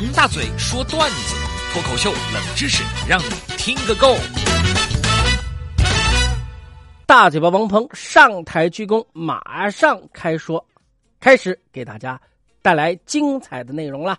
王大嘴说段子，脱口秀冷知识，让你听个够。大嘴巴王鹏上台鞠躬，马上开说，开始给大家带来精彩的内容了。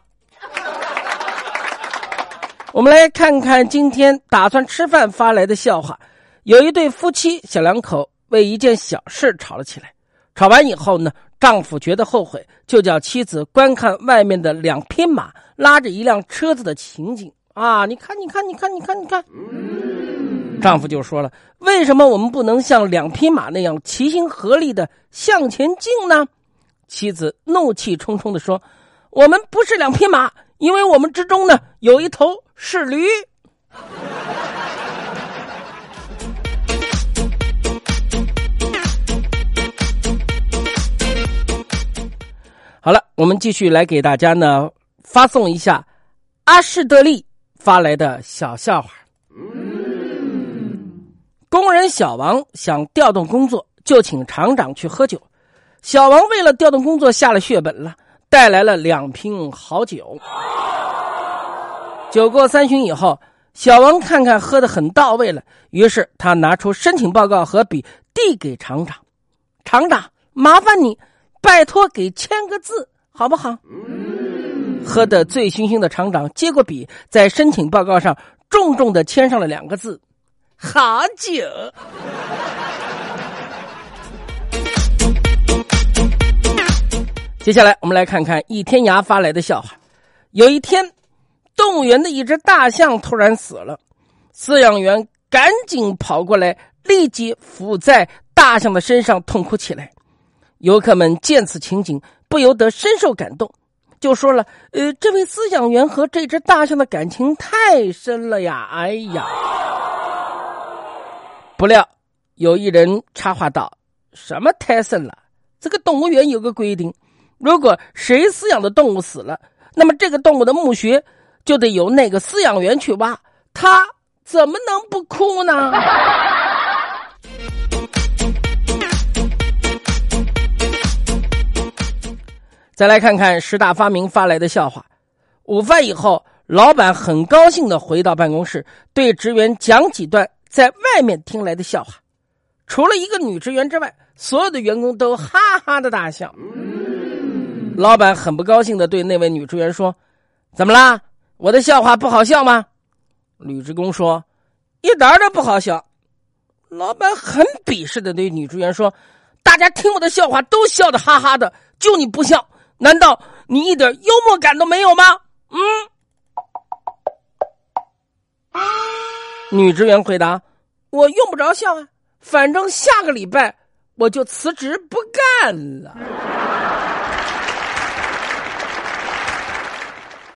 我们来看看今天打算吃饭发来的笑话。有一对夫妻小两口为一件小事吵了起来，吵完以后呢，丈夫觉得后悔，就叫妻子观看外面的两匹马拉着一辆车子的情景啊！你看，你看，你看，你看，你看。丈夫就说了：“为什么我们不能像两匹马那样齐心合力的向前进呢？”妻子怒气冲冲的说：“我们不是两匹马，因为我们之中呢有一头是驴。”好了，我们继续来给大家呢发送一下阿士德利发来的小笑话。工人小王想调动工作，就请厂长去喝酒。小王为了调动工作下了血本了，带来了两瓶好酒。酒过三巡以后，小王看看喝的很到位了，于是他拿出申请报告和笔递给厂长：“厂长，麻烦你，拜托给签个字，好不好？”喝得醉醺醺的厂长接过笔，在申请报告上重重的签上了两个字。好酒。接下来，我们来看看一天涯发来的笑话。有一天，动物园的一只大象突然死了，饲养员赶紧跑过来，立即伏在大象的身上痛哭起来。游客们见此情景，不由得深受感动，就说了：“呃，这位饲养员和这只大象的感情太深了呀！”哎呀。不料，有一人插话道：“什么太深了？这个动物园有个规定，如果谁饲养的动物死了，那么这个动物的墓穴就得由那个饲养员去挖。他怎么能不哭呢？”再来看看十大发明发来的笑话。午饭以后，老板很高兴的回到办公室，对职员讲几段。在外面听来的笑话，除了一个女职员之外，所有的员工都哈哈的大笑。老板很不高兴的对那位女职员说：“怎么啦？我的笑话不好笑吗？”女职工说：“一点都不好笑。”老板很鄙视的对女职员说：“大家听我的笑话都笑得哈哈的，就你不笑，难道你一点幽默感都没有吗？”嗯。女职员回答：“我用不着笑啊，反正下个礼拜我就辞职不干了。”